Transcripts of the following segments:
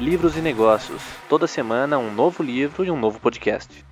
livros e negócios. Toda semana um novo livro e um novo podcast.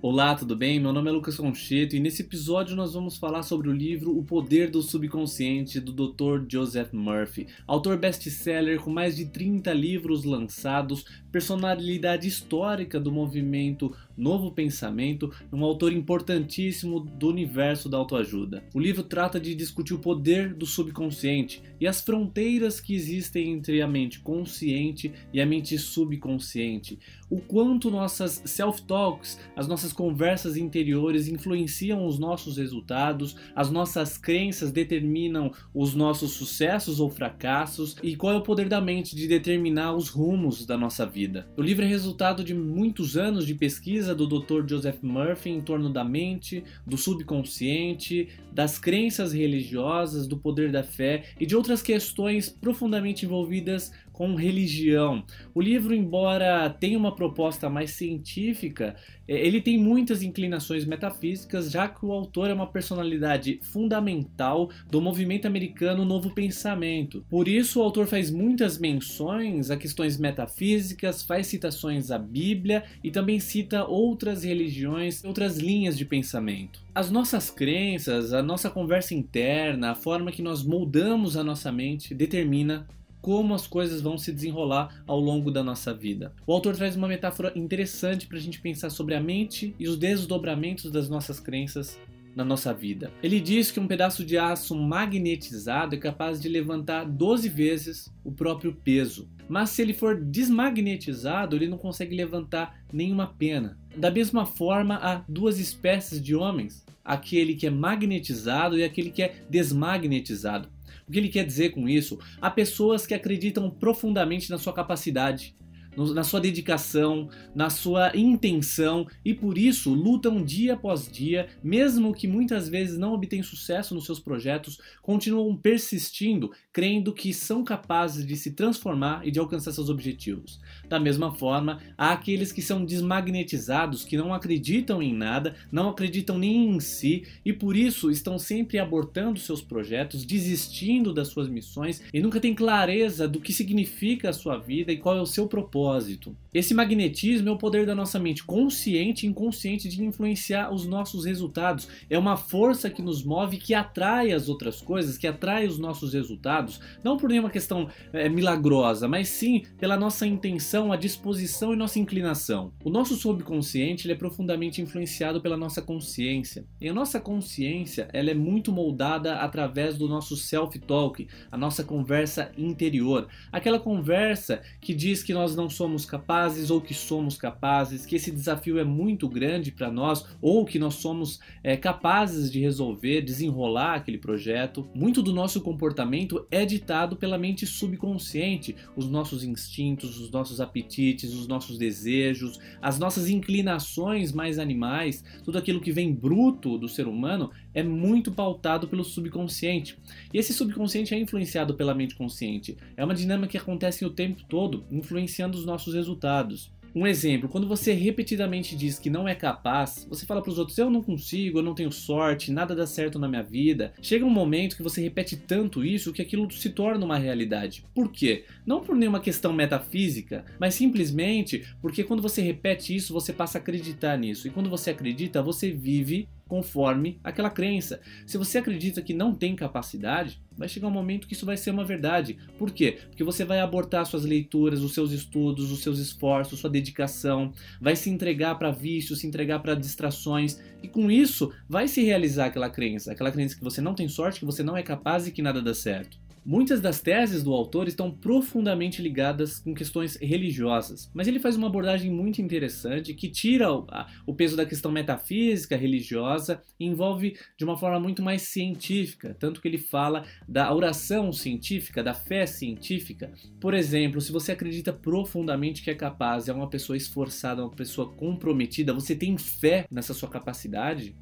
Olá, tudo bem? Meu nome é Lucas Concheto e nesse episódio nós vamos falar sobre o livro O Poder do Subconsciente do Dr. Joseph Murphy, autor best-seller com mais de 30 livros lançados, personalidade histórica do movimento Novo Pensamento, um autor importantíssimo do universo da autoajuda. O livro trata de discutir o poder do subconsciente e as fronteiras que existem entre a mente consciente e a mente subconsciente. O quanto nossas self-talks, as nossas conversas interiores influenciam os nossos resultados, as nossas crenças determinam os nossos sucessos ou fracassos e qual é o poder da mente de determinar os rumos da nossa vida. O livro é resultado de muitos anos de pesquisa pesquisa do Dr. Joseph Murphy em torno da mente, do subconsciente, das crenças religiosas, do poder da fé e de outras questões profundamente envolvidas com religião. O livro, embora tenha uma proposta mais científica, é, ele tem muitas inclinações metafísicas, já que o autor é uma personalidade fundamental do movimento americano Novo Pensamento. Por isso, o autor faz muitas menções a questões metafísicas, faz citações à Bíblia e também cita outras religiões, outras linhas de pensamento. As nossas crenças, a nossa conversa interna, a forma que nós moldamos a nossa mente determina como as coisas vão se desenrolar ao longo da nossa vida. O autor traz uma metáfora interessante para a gente pensar sobre a mente e os desdobramentos das nossas crenças na nossa vida. Ele diz que um pedaço de aço magnetizado é capaz de levantar 12 vezes o próprio peso. Mas se ele for desmagnetizado, ele não consegue levantar nenhuma pena. Da mesma forma, há duas espécies de homens: aquele que é magnetizado e aquele que é desmagnetizado. O que ele quer dizer com isso? Há pessoas que acreditam profundamente na sua capacidade, na sua dedicação, na sua intenção e por isso lutam dia após dia, mesmo que muitas vezes não obtenham sucesso nos seus projetos, continuam persistindo, crendo que são capazes de se transformar e de alcançar seus objetivos. Da mesma forma, há aqueles que são desmagnetizados, que não acreditam em nada, não acreditam nem em si e por isso estão sempre abortando seus projetos, desistindo das suas missões e nunca têm clareza do que significa a sua vida e qual é o seu propósito propósito. Esse magnetismo é o poder da nossa mente consciente e inconsciente de influenciar os nossos resultados. É uma força que nos move, que atrai as outras coisas, que atrai os nossos resultados, não por nenhuma questão é, milagrosa, mas sim pela nossa intenção, a disposição e nossa inclinação. O nosso subconsciente é profundamente influenciado pela nossa consciência. E a nossa consciência ela é muito moldada através do nosso self-talk, a nossa conversa interior. Aquela conversa que diz que nós não somos capazes ou que somos capazes, que esse desafio é muito grande para nós ou que nós somos é, capazes de resolver, desenrolar aquele projeto. Muito do nosso comportamento é ditado pela mente subconsciente, os nossos instintos, os nossos apetites, os nossos desejos, as nossas inclinações mais animais, tudo aquilo que vem bruto do ser humano é muito pautado pelo subconsciente. E esse subconsciente é influenciado pela mente consciente. É uma dinâmica que acontece o tempo todo, influenciando os nossos resultados. Um exemplo, quando você repetidamente diz que não é capaz, você fala para os outros: eu não consigo, eu não tenho sorte, nada dá certo na minha vida. Chega um momento que você repete tanto isso que aquilo se torna uma realidade. Por quê? Não por nenhuma questão metafísica, mas simplesmente porque quando você repete isso, você passa a acreditar nisso. E quando você acredita, você vive conforme aquela crença. Se você acredita que não tem capacidade, vai chegar um momento que isso vai ser uma verdade. Por quê? Porque você vai abortar suas leituras, os seus estudos, os seus esforços, sua dedicação, vai se entregar para vícios, se entregar para distrações e com isso vai se realizar aquela crença, aquela crença que você não tem sorte, que você não é capaz e que nada dá certo. Muitas das teses do autor estão profundamente ligadas com questões religiosas, mas ele faz uma abordagem muito interessante que tira o, a, o peso da questão metafísica, religiosa e envolve de uma forma muito mais científica, tanto que ele fala da oração científica, da fé científica. Por exemplo, se você acredita profundamente que é capaz, é uma pessoa esforçada, uma pessoa comprometida, você tem fé nessa sua capacidade,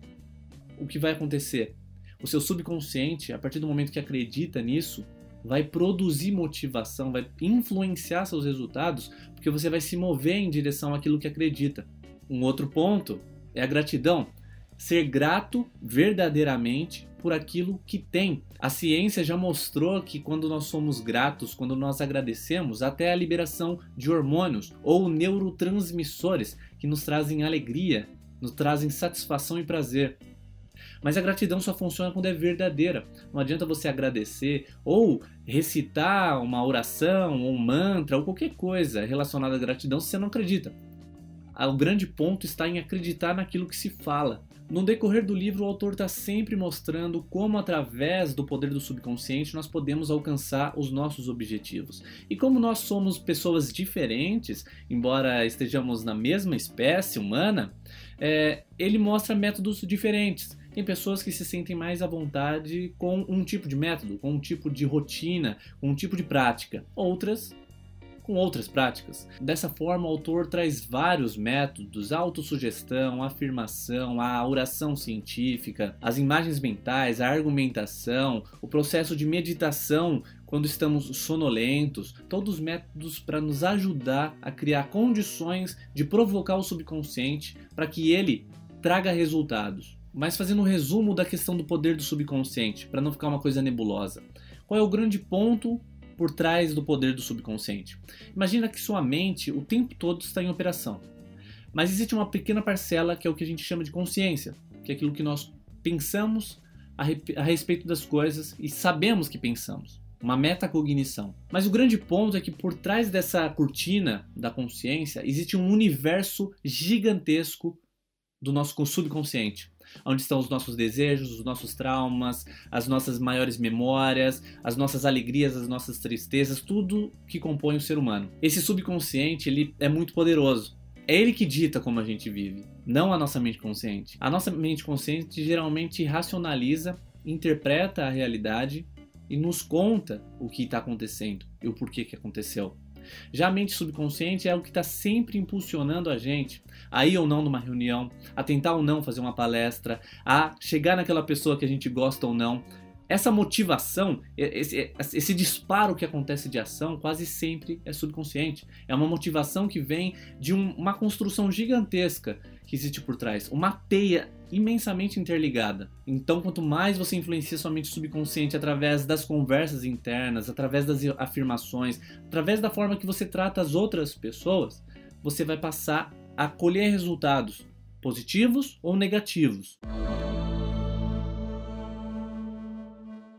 o que vai acontecer? O seu subconsciente, a partir do momento que acredita nisso, vai produzir motivação, vai influenciar seus resultados, porque você vai se mover em direção àquilo que acredita. Um outro ponto é a gratidão. ser grato verdadeiramente por aquilo que tem. A ciência já mostrou que quando nós somos gratos, quando nós agradecemos, até a liberação de hormônios ou neurotransmissores que nos trazem alegria, nos trazem satisfação e prazer. Mas a gratidão só funciona quando é verdadeira. Não adianta você agradecer ou recitar uma oração, um mantra ou qualquer coisa relacionada à gratidão se você não acredita. O grande ponto está em acreditar naquilo que se fala. No decorrer do livro, o autor está sempre mostrando como, através do poder do subconsciente, nós podemos alcançar os nossos objetivos. E como nós somos pessoas diferentes, embora estejamos na mesma espécie humana, é, ele mostra métodos diferentes. Tem pessoas que se sentem mais à vontade com um tipo de método, com um tipo de rotina, com um tipo de prática. Outras com outras práticas. Dessa forma, o autor traz vários métodos: a autossugestão, a afirmação, a oração científica, as imagens mentais, a argumentação, o processo de meditação quando estamos sonolentos, todos os métodos para nos ajudar a criar condições de provocar o subconsciente para que ele traga resultados. Mas fazendo um resumo da questão do poder do subconsciente, para não ficar uma coisa nebulosa. Qual é o grande ponto por trás do poder do subconsciente. Imagina que sua mente o tempo todo está em operação. Mas existe uma pequena parcela que é o que a gente chama de consciência, que é aquilo que nós pensamos a, a respeito das coisas e sabemos que pensamos. Uma metacognição. Mas o grande ponto é que por trás dessa cortina da consciência existe um universo gigantesco do nosso subconsciente onde estão os nossos desejos, os nossos traumas, as nossas maiores memórias, as nossas alegrias, as nossas tristezas, tudo que compõe o ser humano. Esse subconsciente ele é muito poderoso. É ele que dita como a gente vive, não a nossa mente consciente. A nossa mente consciente geralmente racionaliza, interpreta a realidade e nos conta o que está acontecendo e o porquê que aconteceu. Já a mente subconsciente é o que está sempre impulsionando a gente a ir ou não numa reunião, a tentar ou não fazer uma palestra, a chegar naquela pessoa que a gente gosta ou não. Essa motivação, esse, esse disparo que acontece de ação, quase sempre é subconsciente. É uma motivação que vem de um, uma construção gigantesca que existe por trás, uma teia imensamente interligada. Então, quanto mais você influencia sua mente subconsciente através das conversas internas, através das afirmações, através da forma que você trata as outras pessoas, você vai passar a colher resultados positivos ou negativos.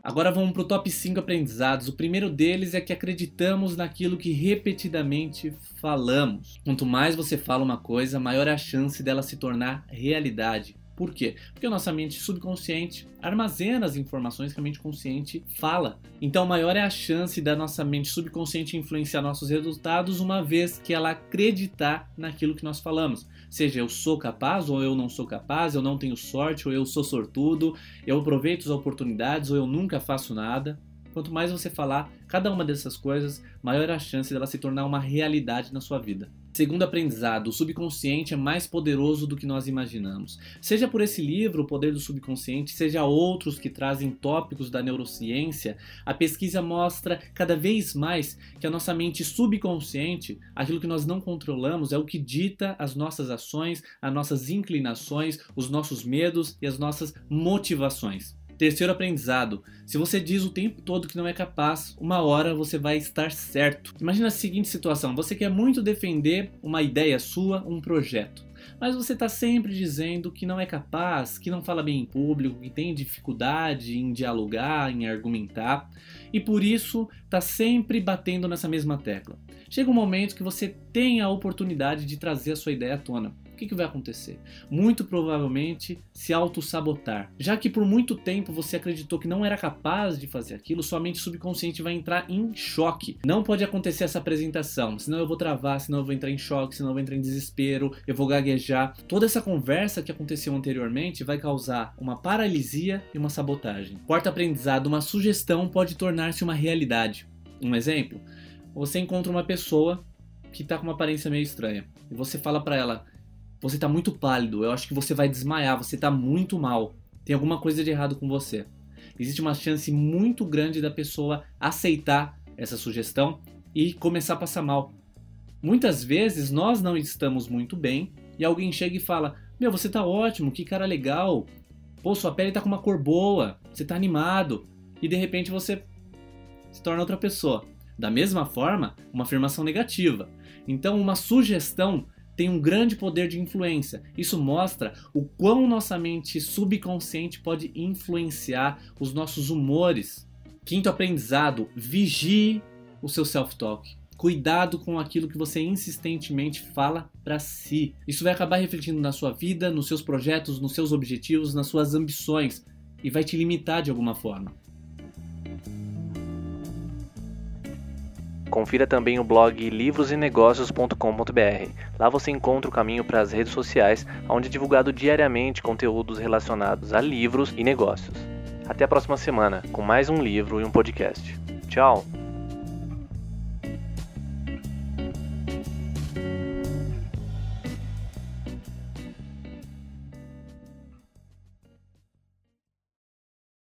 Agora vamos para o top 5 aprendizados. O primeiro deles é que acreditamos naquilo que repetidamente falamos. Quanto mais você fala uma coisa, maior é a chance dela se tornar realidade. Por quê? Porque a nossa mente subconsciente armazena as informações que a mente consciente fala. Então, maior é a chance da nossa mente subconsciente influenciar nossos resultados, uma vez que ela acreditar naquilo que nós falamos. Seja eu sou capaz ou eu não sou capaz, eu não tenho sorte ou eu sou sortudo, eu aproveito as oportunidades ou eu nunca faço nada. Quanto mais você falar cada uma dessas coisas, maior a chance dela se tornar uma realidade na sua vida. Segundo aprendizado, o subconsciente é mais poderoso do que nós imaginamos. Seja por esse livro, O Poder do Subconsciente, seja outros que trazem tópicos da neurociência, a pesquisa mostra cada vez mais que a nossa mente subconsciente, aquilo que nós não controlamos, é o que dita as nossas ações, as nossas inclinações, os nossos medos e as nossas motivações. Terceiro aprendizado: se você diz o tempo todo que não é capaz, uma hora você vai estar certo. Imagina a seguinte situação: você quer muito defender uma ideia sua, um projeto, mas você está sempre dizendo que não é capaz, que não fala bem em público, que tem dificuldade em dialogar, em argumentar, e por isso está sempre batendo nessa mesma tecla. Chega um momento que você tem a oportunidade de trazer a sua ideia à tona o que, que vai acontecer? Muito provavelmente se auto-sabotar. Já que por muito tempo você acreditou que não era capaz de fazer aquilo, sua mente subconsciente vai entrar em choque. Não pode acontecer essa apresentação, senão eu vou travar, senão eu vou entrar em choque, senão eu vou entrar em desespero, eu vou gaguejar. Toda essa conversa que aconteceu anteriormente vai causar uma paralisia e uma sabotagem. Quarto aprendizado: uma sugestão pode tornar-se uma realidade. Um exemplo? Você encontra uma pessoa que está com uma aparência meio estranha e você fala para ela: você tá muito pálido, eu acho que você vai desmaiar, você tá muito mal. Tem alguma coisa de errado com você. Existe uma chance muito grande da pessoa aceitar essa sugestão e começar a passar mal. Muitas vezes nós não estamos muito bem e alguém chega e fala: Meu, você tá ótimo, que cara legal. Pô, sua pele tá com uma cor boa, você tá animado. E de repente você se torna outra pessoa. Da mesma forma, uma afirmação negativa. Então, uma sugestão tem um grande poder de influência. Isso mostra o quão nossa mente subconsciente pode influenciar os nossos humores. Quinto aprendizado: vigie o seu self-talk. Cuidado com aquilo que você insistentemente fala para si. Isso vai acabar refletindo na sua vida, nos seus projetos, nos seus objetivos, nas suas ambições e vai te limitar de alguma forma. Confira também o blog livrosenegócios.com.br. Lá você encontra o caminho para as redes sociais, onde é divulgado diariamente conteúdos relacionados a livros e negócios. Até a próxima semana, com mais um livro e um podcast. Tchau!